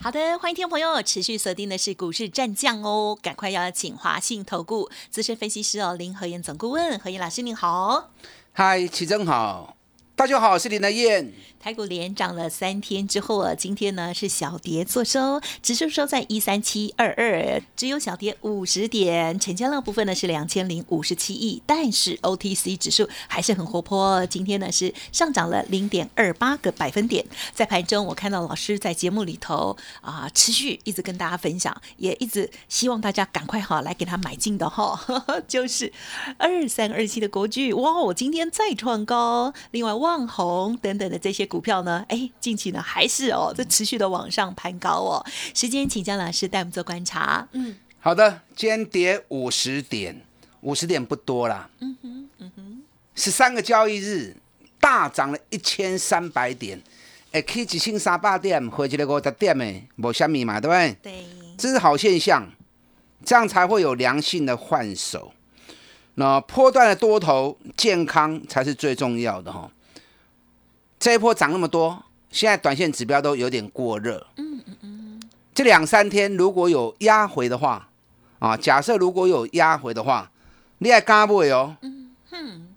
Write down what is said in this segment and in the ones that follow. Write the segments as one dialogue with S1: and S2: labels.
S1: 好的，欢迎听众朋友持续锁定的是股市战将哦，赶快邀请华信投顾资深分析师哦林和燕总顾问，何燕老师您好，
S2: 嗨，齐正好，大家好，我是林德燕。
S1: 台股连涨了三天之后啊，今天呢是小跌做收，指数收在一三七二二，只有小跌五十点，成交量部分呢是两千零五十七亿，但是 OTC 指数还是很活泼，今天呢是上涨了零点二八个百分点。在盘中，我看到老师在节目里头啊，持续一直跟大家分享，也一直希望大家赶快哈来给他买进的哈，就是二三二七的国巨，哇，我今天再创高，另外旺红等等的这些。股票呢？哎，近期呢还是哦，在持续的往上攀高哦。时间，请江老师带我们做观察。
S2: 嗯，好的，今天跌五十点，五十点不多啦。嗯哼，嗯哼，十三个交易日大涨了一千三百点，哎，可以几千三百点，回去了五十点的，无虾米嘛，对不对？
S1: 对，
S2: 这是好现象，这样才会有良性的换手。那波段的多头健康才是最重要的哈。这一波涨那么多，现在短线指标都有点过热。嗯嗯嗯。这两三天如果有压回的话，啊，假设如果有压回的话，你还敢不会哦？嗯哼。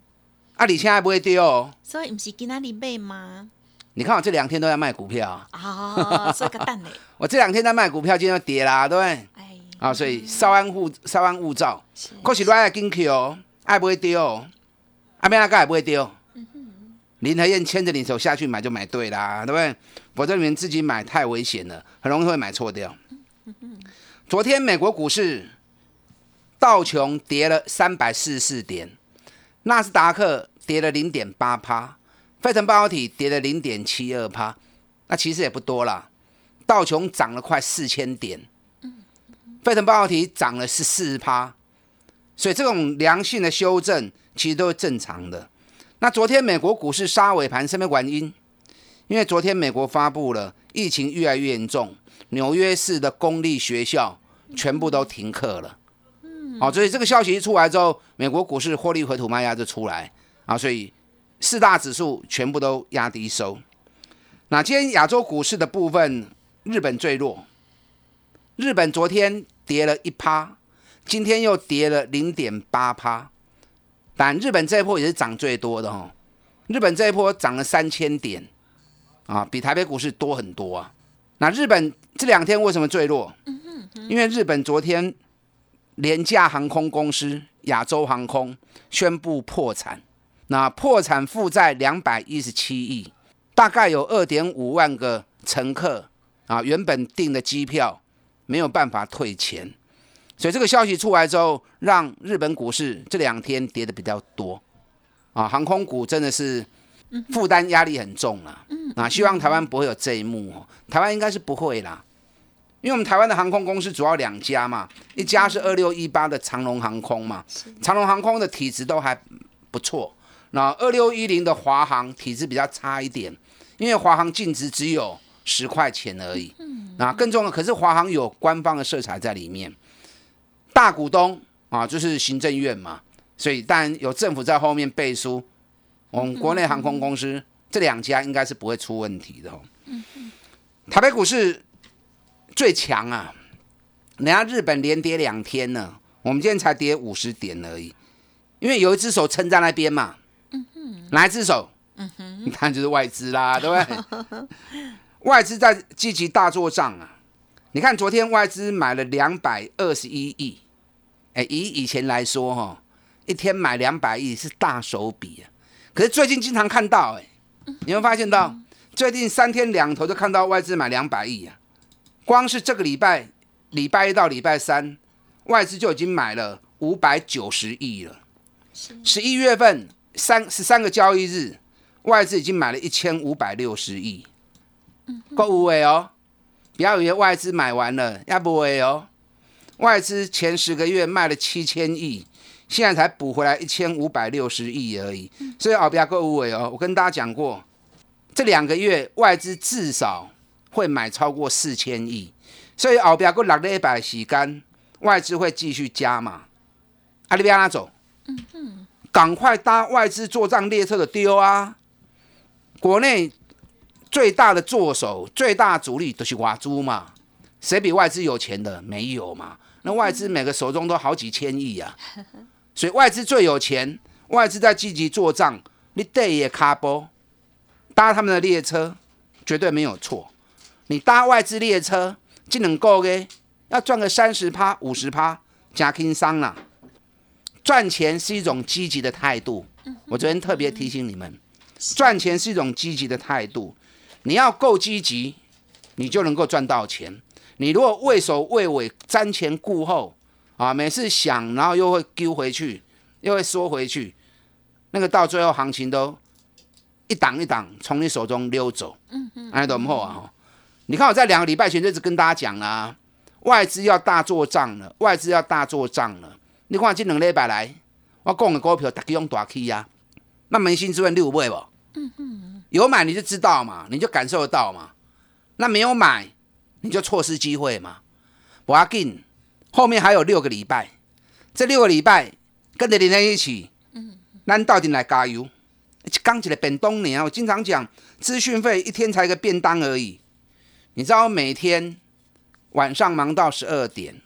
S2: 啊，你现在不会跌哦。
S1: 所以不是今天你买吗？
S2: 你看我这两天都在卖股票。
S1: 啊，所以个蛋嘞。
S2: 我这两天在卖股票，今天跌啦，对不对？哎。啊，所以稍安勿稍安勿躁。可是来进去哦，爱不会跌哦。阿边阿个也不会跌哦。林和燕牵着你手下去买就买对啦，对不对？否则你们自己买太危险了，很容易会买错掉。昨天美国股市道琼跌了三百四十四点，纳斯达克跌了零点八趴，费城半导体跌了零点七二趴。那其实也不多啦，道琼涨了快四千点，费城半导体涨了十四十趴，所以这种良性的修正其实都是正常的。那昨天美国股市杀尾盘，什么原因？因为昨天美国发布了疫情越来越严重，纽约市的公立学校全部都停课了。嗯，好，所以这个消息一出来之后，美国股市获利回吐卖压就出来啊，所以四大指数全部都压低收。那今天亚洲股市的部分，日本最弱，日本昨天跌了一趴，今天又跌了零点八趴。但日本这一波也是涨最多的哈，日本这一波涨了三千点，啊，比台北股市多很多啊。那日本这两天为什么最弱？因为日本昨天廉价航空公司亚洲航空宣布破产，那破产负债两百一十七亿，大概有二点五万个乘客啊，原本订的机票没有办法退钱。所以这个消息出来之后，让日本股市这两天跌的比较多，啊，航空股真的是负担压力很重了啊。啊，希望台湾不会有这一幕哦，台湾应该是不会啦，因为我们台湾的航空公司主要两家嘛，一家是二六一八的长龙航空嘛，长龙航空的体质都还不错，那二六一零的华航体质比较差一点，因为华航净值只有十块钱而已，那更重要，可是华航有官方的色彩在里面。大股东啊，就是行政院嘛，所以当然有政府在后面背书，我们国内航空公司这两家应该是不会出问题的。嗯台北股市最强啊，人家日本连跌两天呢，我们今天才跌五十点而已，因为有一只手撑在那边嘛。哪一只手？嗯哼。你看就是外资啦，对不对？外资在积极大做账啊。你看昨天外资买了两百二十一亿。哎，以以前来说，哈，一天买两百亿是大手笔啊。可是最近经常看到，哎，你会发现到最近三天两头就看到外资买两百亿啊。光是这个礼拜，礼拜一到礼拜三，外资就已经买了五百九十亿了。十一月份三十三个交易日，外资已经买了一千五百六十亿。够五位哦，不要以为外资买完了，要不会哦。外资前十个月卖了七千亿，现在才补回来一千五百六十亿而已。所以后边购物尾哦，我跟大家讲过，这两个月外资至少会买超过四千亿，所以后边过六礼拜时间，外资会继续加嘛。阿里边拉走？嗯嗯，赶快搭外资做账列车的丢啊！国内最大的作手、最大主力都是挖猪嘛。谁比外资有钱的？没有嘛？那外资每个手中都好几千亿呀，所以外资最有钱，外资在积极做账。你得也卡波搭他们的列车，绝对没有错。你搭外资列车，就能够给要赚个三十趴、五十趴，加轻伤了。赚钱是一种积极的态度。我昨天特别提醒你们，赚钱是一种积极的态度。你要够积极，你就能够赚到钱。你如果畏首畏尾、瞻前顾后啊，每次想，然后又会丢回去，又会缩回去，那个到最后行情都一档一档从你手中溜走。嗯嗯，哎，懂不啊？你看我在两个礼拜前就一直跟大家讲啦，外资要大做账了，外资要大做账了。你看这两礼拜来，我讲的股票大家用大起呀，那扪心自问，你有买不？嗯嗯，有买你就知道嘛，你就感受得到嘛。那没有买。你就错失机会嘛？不要紧，后面还有六个礼拜，这六个礼拜跟着你在一起，嗯，咱到底来加油。刚起来便当年，我经常讲，资讯费一天才一个便当而已。你知道，我每天晚上忙到十二点，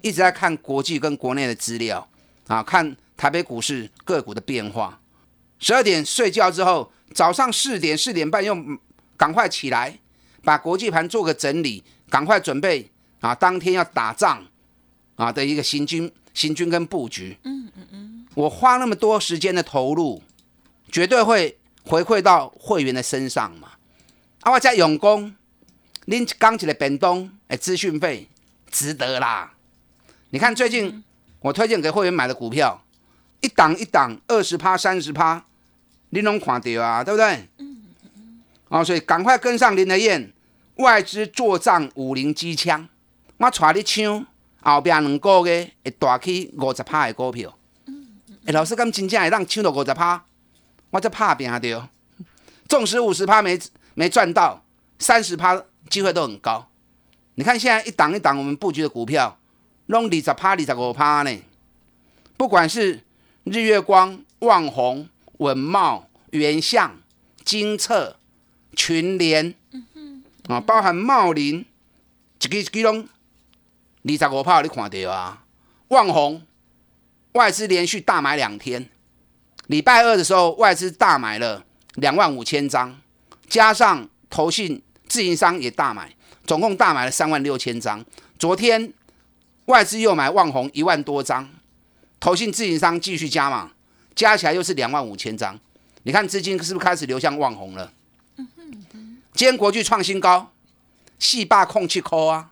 S2: 一直在看国际跟国内的资料啊，看台北股市个股的变化。十二点睡觉之后，早上四点四点半又赶快起来。把国际盘做个整理，赶快准备啊！当天要打仗啊的一个行军、行军跟布局。嗯嗯嗯。我花那么多时间的投入，绝对会回馈到会员的身上嘛。啊，我加用功，拎刚起来本东，哎，资讯费值得啦。你看最近我推荐给会员买的股票，一档一档二十趴、三十趴，你拢看到啊，对不对？嗯。哦，所以赶快跟上林德燕。外资做账五零机枪，我带你抢后边两个月会大起五十趴的股票。嗯哎，老师咁真正会让抢到五十趴，我在拍拼着。纵使五十趴没没赚到，三十趴机会都很高。你看现在一档一档我们布局的股票，拢二十趴、二十五趴呢。不管是日月光、旺宏、稳茂、原相、金策、群联。啊，包含茂林，一个一支拢二十五炮，你看到啊？旺宏外资连续大买两天，礼拜二的时候外资大买了两万五千张，加上投信自营商也大买，总共大买了三万六千张。昨天外资又买旺宏一万多张，投信自营商继续加码，加起来又是两万五千张。你看资金是不是开始流向旺红了？今天国巨创新高，四百空七块啊！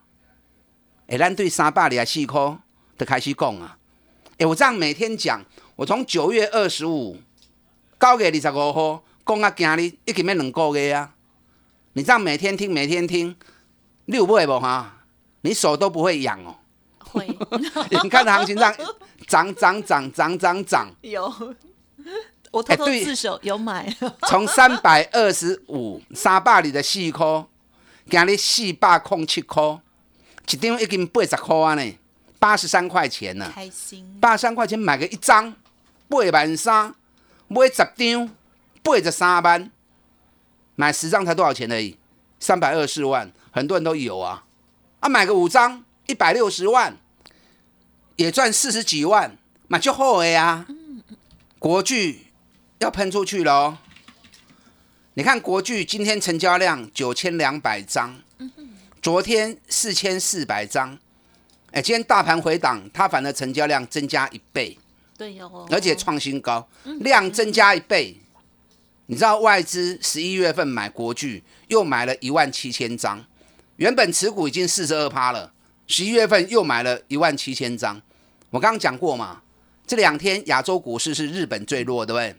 S2: 哎，咱对三百二四块都开始讲啊！哎，我这样每天讲，我从九月二十五九月二十五号讲啊，今日已经要两个月啊！你这样每天听，每天听，你有买不哈？你手都不会痒哦。
S1: 会。
S2: 你看行情上涨涨涨涨涨涨。
S1: 有。我偷偷自首有买，
S2: 从三百二十五三百里的四块，今日四百空七块，一张已经八十块啊呢，八十三块钱呢。
S1: 开心。
S2: 八十三块钱买个一张，八万三，买十张，八十三万，买十张才多少钱而已？三百二十万，很多人都有啊。啊，买个五张，一百六十万，也赚四十几万，买就好的呀。国巨。要喷出去喽，你看国巨今天成交量九千两百张，昨天四千四百张，哎，今天大盘回档，它反而成交量增加一倍，
S1: 对哦，
S2: 而且创新高，量增加一倍。你知道外资十一月份买国巨又买了一万七千张，原本持股已经四十二趴了，十一月份又买了一万七千张。我刚刚讲过嘛，这两天亚洲股市是日本最弱，对不对？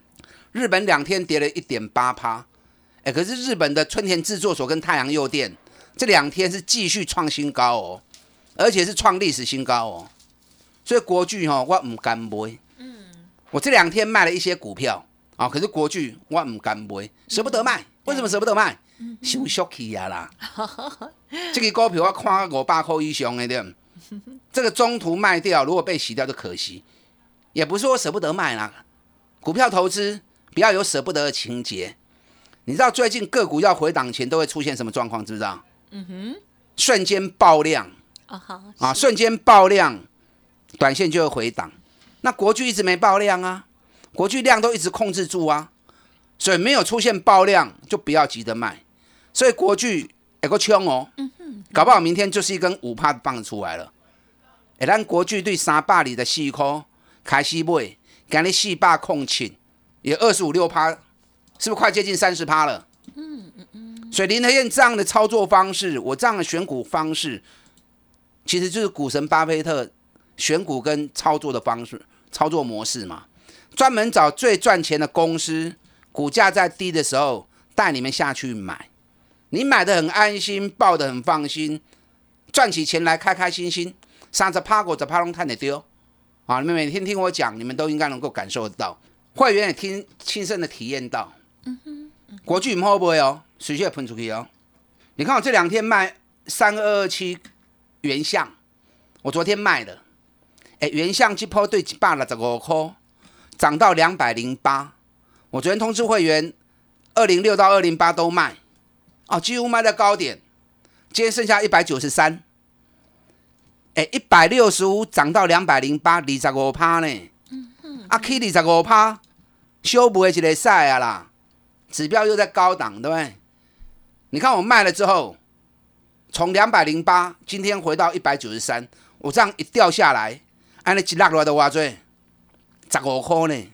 S2: 日本两天跌了一点八趴，哎，可是日本的春田制作所跟太阳诱电这两天是继续创新高哦，而且是创历史新高哦，所以国巨哈我唔敢买，嗯我这两天卖了一些股票啊，可是国巨我唔敢买，舍不得卖。为什么舍不得卖？收缩起呀啦！这个股票我看五百块以上的对，这个中途卖掉，如果被洗掉就可惜。也不是说舍不得卖啦，股票投资不要有舍不得的情节。你知道最近个股要回档前都会出现什么状况？知不知道？嗯哼，瞬间爆量啊！好啊，瞬间爆量，短线就会回档。那国巨一直没爆量啊，国巨量都一直控制住啊，所以没有出现爆量就不要急着卖。所以国巨有个枪哦，搞不好明天就是一根五帕棒出来了。哎，咱国巨对三百里的细科开始买，今日四百控七，也二十五六趴，是不是快接近三十趴了？嗯嗯嗯。所以林和燕这样的操作方式，我这样的选股方式，其实就是股神巴菲特选股跟操作的方式。操作模式嘛，专门找最赚钱的公司，股价在低的时候带你们下去买，你买的很安心，抱的很放心，赚起钱来开开心心，三十趴股在趴龙探的丢啊！你们每天听我讲，你们都应该能够感受得到，会员也听亲身的体验到。嗯哼，国巨唔好不会哦，水血喷出去哦。你看我这两天卖三二二七原相，我昨天卖的。哎，原相机抛对一百六十五块，涨到两百零八。我昨天通知会员，二零六到二零八都卖，哦，几乎卖到高点。今天剩下一百九十三。哎，一百六十五涨到两百零八，二十五趴呢。嗯嗯。啊，K 二十五趴，修不会一个赛啊啦。指标又在高档，对不对？你看我卖了之后，从两百零八，今天回到一百九十三，我这样一掉下来。安尼一落落来都偌济，十五块呢，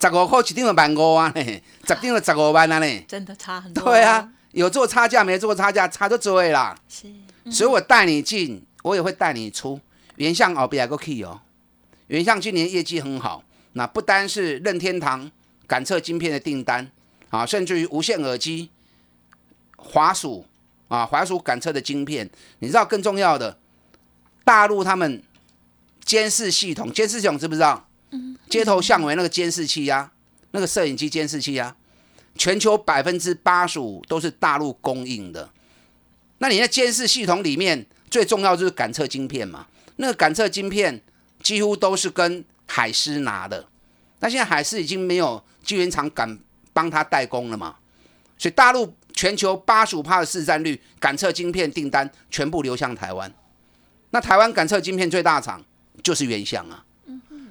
S2: 十五块一张就万五啊呢，十张就十五万啊呢。
S1: 真的差很多。
S2: 对啊，有做差价没做差价，差就追啦。是，所以我带你进，我也会带你出。原相后边还个 key 哦，原相今年业绩很好，那不单是任天堂感测晶片的订单啊，甚至于无线耳机、华鼠啊，华鼠感测的晶片，你知道更重要的，大陆他们。监视系统，监视系统知不知道？嗯，街头巷尾那个监视器呀，那个摄影机监视器呀，全球百分之八十五都是大陆供应的。那你在监视系统里面最重要就是感测晶片嘛？那个感测晶片几乎都是跟海思拿的。那现在海思已经没有晶圆厂敢帮他代工了嘛？所以大陆全球八十五趴的市占率，感测晶片订单全部流向台湾。那台湾感测晶片最大厂。就是原相啊，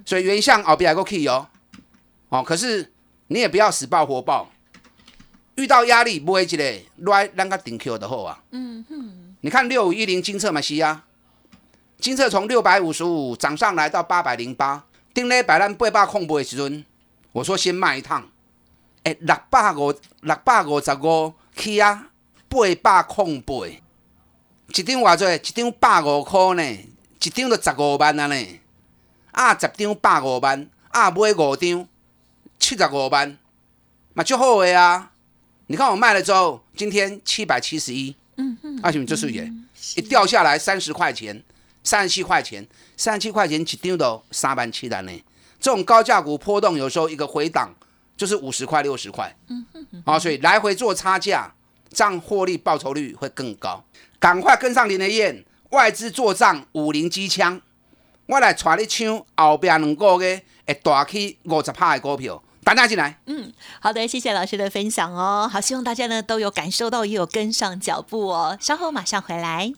S2: 所以原相后边还个 key 哦，哦，可是你也不要死抱活抱，遇到压力不会积累，来让它顶 Q 的后啊，嗯哼，你看六五一零金策嘛是啊，金策从六百五十五涨上来到八百零八，顶礼拜咱八百空不的时阵，我说先卖一趟，哎，六百五六百五十五起啊，八百空八，一张偌济，一张百五块呢。一张就十五万啊呢，啊十张百五万，啊买五张七十五万，嘛足好个啊！你看我卖了之后，今天七百七十一，嗯嗯，阿兄这是也一掉下来三十块钱，三十七块钱，三十七块钱一张都三万七的呢。这种高价股波动有时候一个回档就是五十块六十块，嗯嗯，啊，所以来回做差价，这样获利报酬率会更高。赶快跟上林德燕。外资做账五零机枪，我来带你抢后边两个月会大起五十趴的股票，大家进来。
S1: 嗯，好的，谢谢老师的分享哦。好，希望大家呢都有感受到，也有跟上脚步哦。稍后马上回来。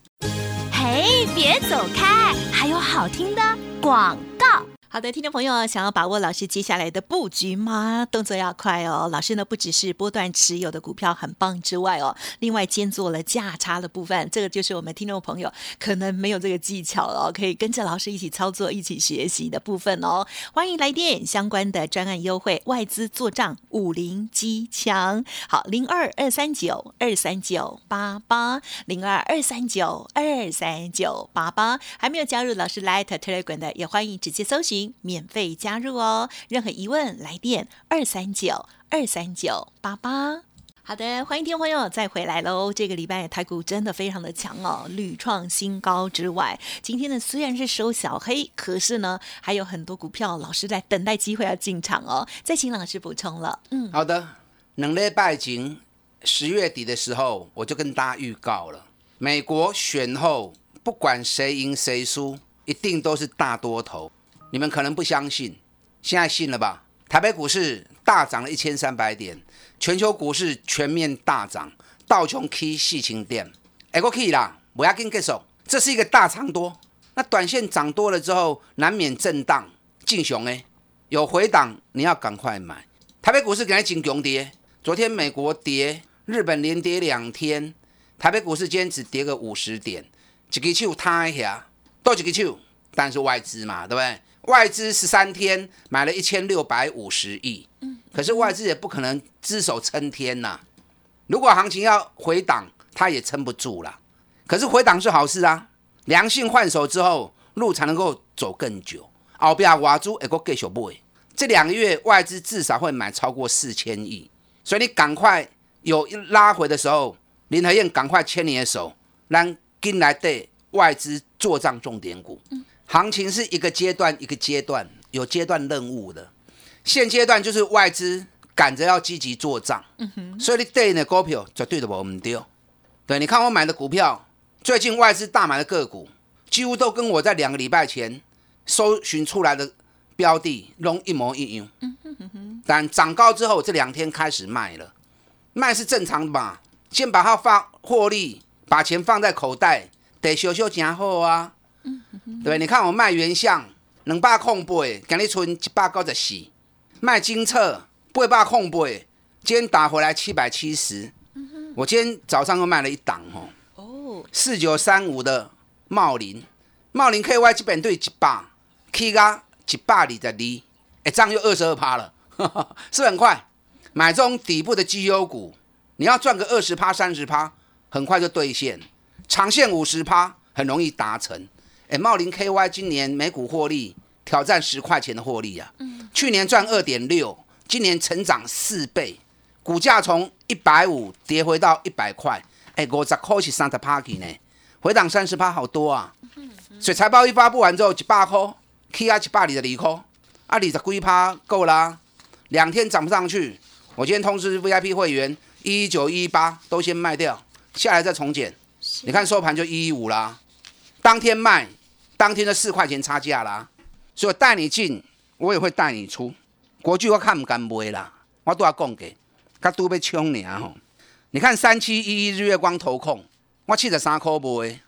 S1: 嘿，别走开，还有好听的广告。好的，听众朋友，想要把握老师接下来的布局吗？动作要快哦。老师呢，不只是波段持有的股票很棒之外哦，另外兼做了价差的部分，这个就是我们听众朋友可能没有这个技巧哦，可以跟着老师一起操作、一起学习的部分哦。欢迎来电相关的专案优惠，外资做账五零机强，好零二二三九二三九八八零二二三九二三九八八，还没有加入老师 Light Telegram 的，也欢迎直接搜寻。免费加入哦！任何疑问来电二三九二三九八八。好的，欢迎听众朋友再回来喽！这个礼拜台股真的非常的强哦，屡创新高之外，今天呢虽然是收小黑，可是呢还有很多股票老师在等待机会要进场哦。再请老师补充了。
S2: 嗯，好的，能力拜景十月底的时候，我就跟大家预告了，美国选后不管谁赢谁输，一定都是大多头。你们可能不相信，现在信了吧？台北股市大涨了一千三百点。全球股市全面大涨，道琼 K 细晴店，哎，可以啦，我要跟你手，这是一个大长多。那短线涨多了之后，难免震荡进熊哎，有回档你要赶快买。台北股市今天进熊跌，昨天美国跌，日本连跌两天，台北股市今天只跌个五十点，一个手摊一下，多一个手，但是外资嘛，对不对？外资十三天买了一千六百五十亿。可是外资也不可能只手撑天呐，如果行情要回档，它也撑不住了。可是回档是好事啊，良性换手之后，路才能够走更久。后边挖猪也够继续买，这两个月外资至少会买超过四千亿，所以你赶快有拉回的时候，林和燕赶快牵你的手，让进来对外资做账重点股。行情是一个阶段一个阶段，有阶段任务的。现阶段就是外资赶着要积极做账，所以你对的股票绝对的我们丢。对，你看我买的股票，最近外资大买的个股，几乎都跟我在两个礼拜前搜寻出来的标的拢一模一样。但涨高之后，这两天开始卖了，卖是正常的嘛？先把它放获利，把钱放在口袋，得修修加好啊。对，你看我卖原相两百空八，今日存一百九十四。卖金策八百空八，今天打回来七百七十。我今天早上又卖了一档哦，四九三五的茂林，茂林 KY 基本对一百，K 加一百二十二，哎，涨又二十二趴了，是很快。买这种底部的绩优股，你要赚个二十趴、三十趴，很快就兑现。长线五十趴很容易达成。哎，茂林 KY 今年每股获利。挑战十块钱的获利啊！去年赚二点六，今年成长四倍，股价从一百五跌回到一百块，哎，五十块是三十趴呢，回档三十趴好多啊！所以财报一发布完之后，一百块，K 啊一百二十二块，啊二十几趴够啦，两天涨不上去，我今天通知 VIP 会员一九一八都先卖掉，下来再重减，你看收盘就一一五啦，当天卖，当天的四块钱差价啦。所以带你进，我也会带你出。国剧我看不敢买啦，我都要讲给，他都被冲你啊！吼，你看三七一一日月光投控，我七十三块买，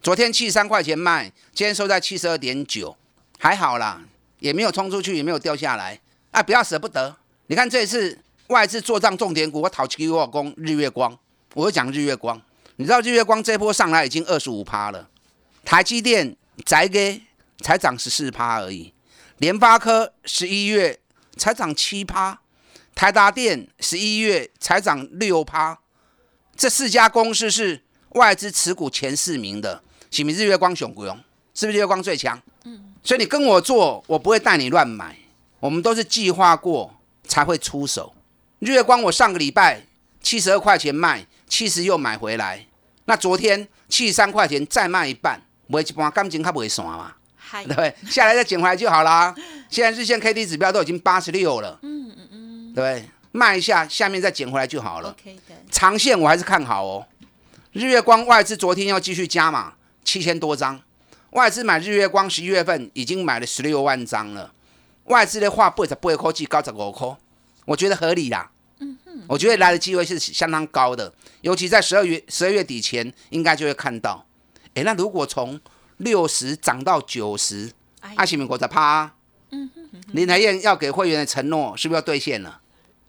S2: 昨天七十三块钱卖，今天收在七十二点九，还好啦，也没有冲出去，也没有掉下来。啊，不要舍不得。你看这次外资做账重点股，我讨七我攻日月光，我会讲日月光。你知道日月光这波上来已经二十五趴了，台积电宅给。才涨十四趴而已，联发科十一月才涨七趴，台达电十一月才涨六趴，这四家公司是外资持股前四名的，是不是日月光雄股用？是不是日月光最强？嗯，所以你跟我做，我不会带你乱买，我们都是计划过才会出手。日月光我上个礼拜七十二块钱卖，七十又买回来，那昨天七十三块钱再卖一半，卖一半感情较袂散嘛。对，下来再捡回来就好啦。现在日线 K D 指标都已经八十六了，嗯嗯嗯，对，卖一下，下面再捡回来就好了。长线我还是看好哦。日月光外资昨天要继续加码七千多张，外资买日月光十一月份已经买了十六万张了。外资的话，八十八科技高十五颗，我觉得合理啦。嗯哼，我觉得来的机会是相当高的，尤其在十二月十二月底前，应该就会看到。哎，那如果从六十涨到九十，阿西米国在趴。林台燕要给会员的承诺是不是要兑现了？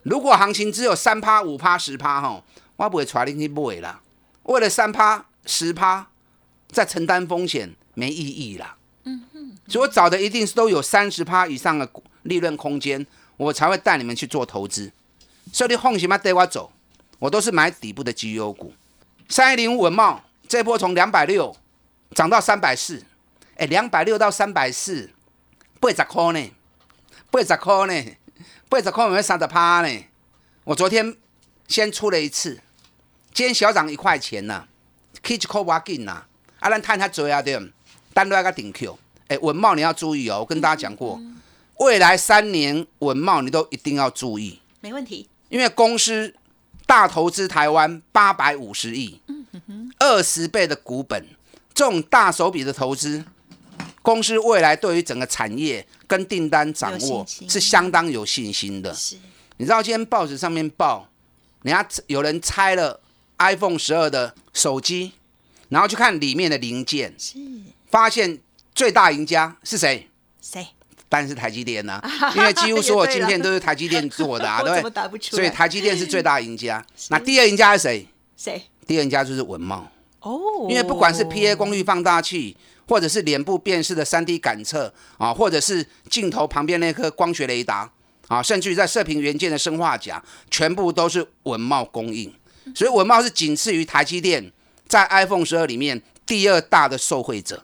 S2: 如果行情只有三趴、五趴、十趴，哈，我不会带你去买啦。为了三趴、十趴，再承担风险没意义啦。嗯哼，所以我找的一定是都有三十趴以上的利润空间，我才会带你们去做投资。所以你放心嘛，带我走，我都是买底部的绩优股。三一零五文茂这波从两百六。涨到三百四，哎，两百六到三百四，八十块呢，八十块呢，八十块有没有三十趴呢？我昨天先出了一次，今天小涨一块钱呐，Kitch c o b a g i n 呐，啊，咱探它追啊对，单落个顶 Q，哎，文茂你要注意哦，我跟大家讲过，未来三年文茂你都一定要注意，
S1: 没问题，
S2: 因为公司大投资台湾八百五十亿，二十倍的股本，这种大手笔的投资。公司未来对于整个产业跟订单掌握是相当有信心的。是，你知道今天报纸上面报，人家有人拆了 iPhone 十二的手机，然后去看里面的零件，是，发现最大赢家是谁？
S1: 谁？
S2: 当然是台积电呐，因为几乎 所有晶片都是台积电做的啊，对不对？所以台积电是最大赢家。那第二赢家是谁？
S1: 谁？
S2: 第二家就是文茂。哦，因为不管是 PA 功率放大器。或者是脸部辨识的三 D 感测啊，或者是镜头旁边那颗光学雷达啊，甚至于在射频元件的生化甲，全部都是文茂供应。所以文茂是仅次于台积电在 iPhone 十二里面第二大的受惠者。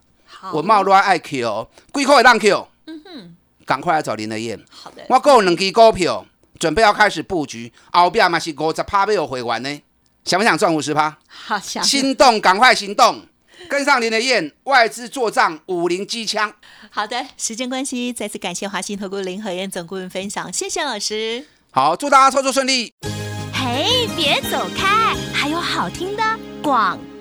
S2: 文茂乱爱 Q，贵口也让 Q。嗯哼，赶快来找林德燕。
S1: 好的，
S2: 我有两支股票，准备要开始布局，后边嘛是五十趴被我回完呢。想不想赚五十趴？
S1: 好想。
S2: 心动，赶快行动。跟上林的燕，外资做账，五零机枪。
S1: 好的，时间关系，再次感谢华信投顾林和燕总顾问分享，谢谢老师。
S2: 好，祝大家操作顺利。
S3: 嘿，别走开，还有好听的广告。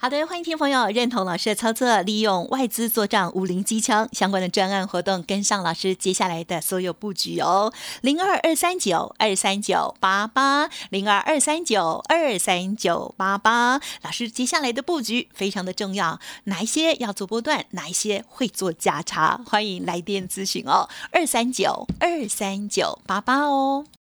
S1: 好的，欢迎听众朋友认同老师的操作，利用外资做账五零机枪相关的专案活动，跟上老师接下来的所有布局哦。零二二三九二三九八八，零二二三九二三九八八，老师接下来的布局非常的重要，哪一些要做波段，哪一些会做价差，欢迎来电咨询哦。二三九二三九八八哦。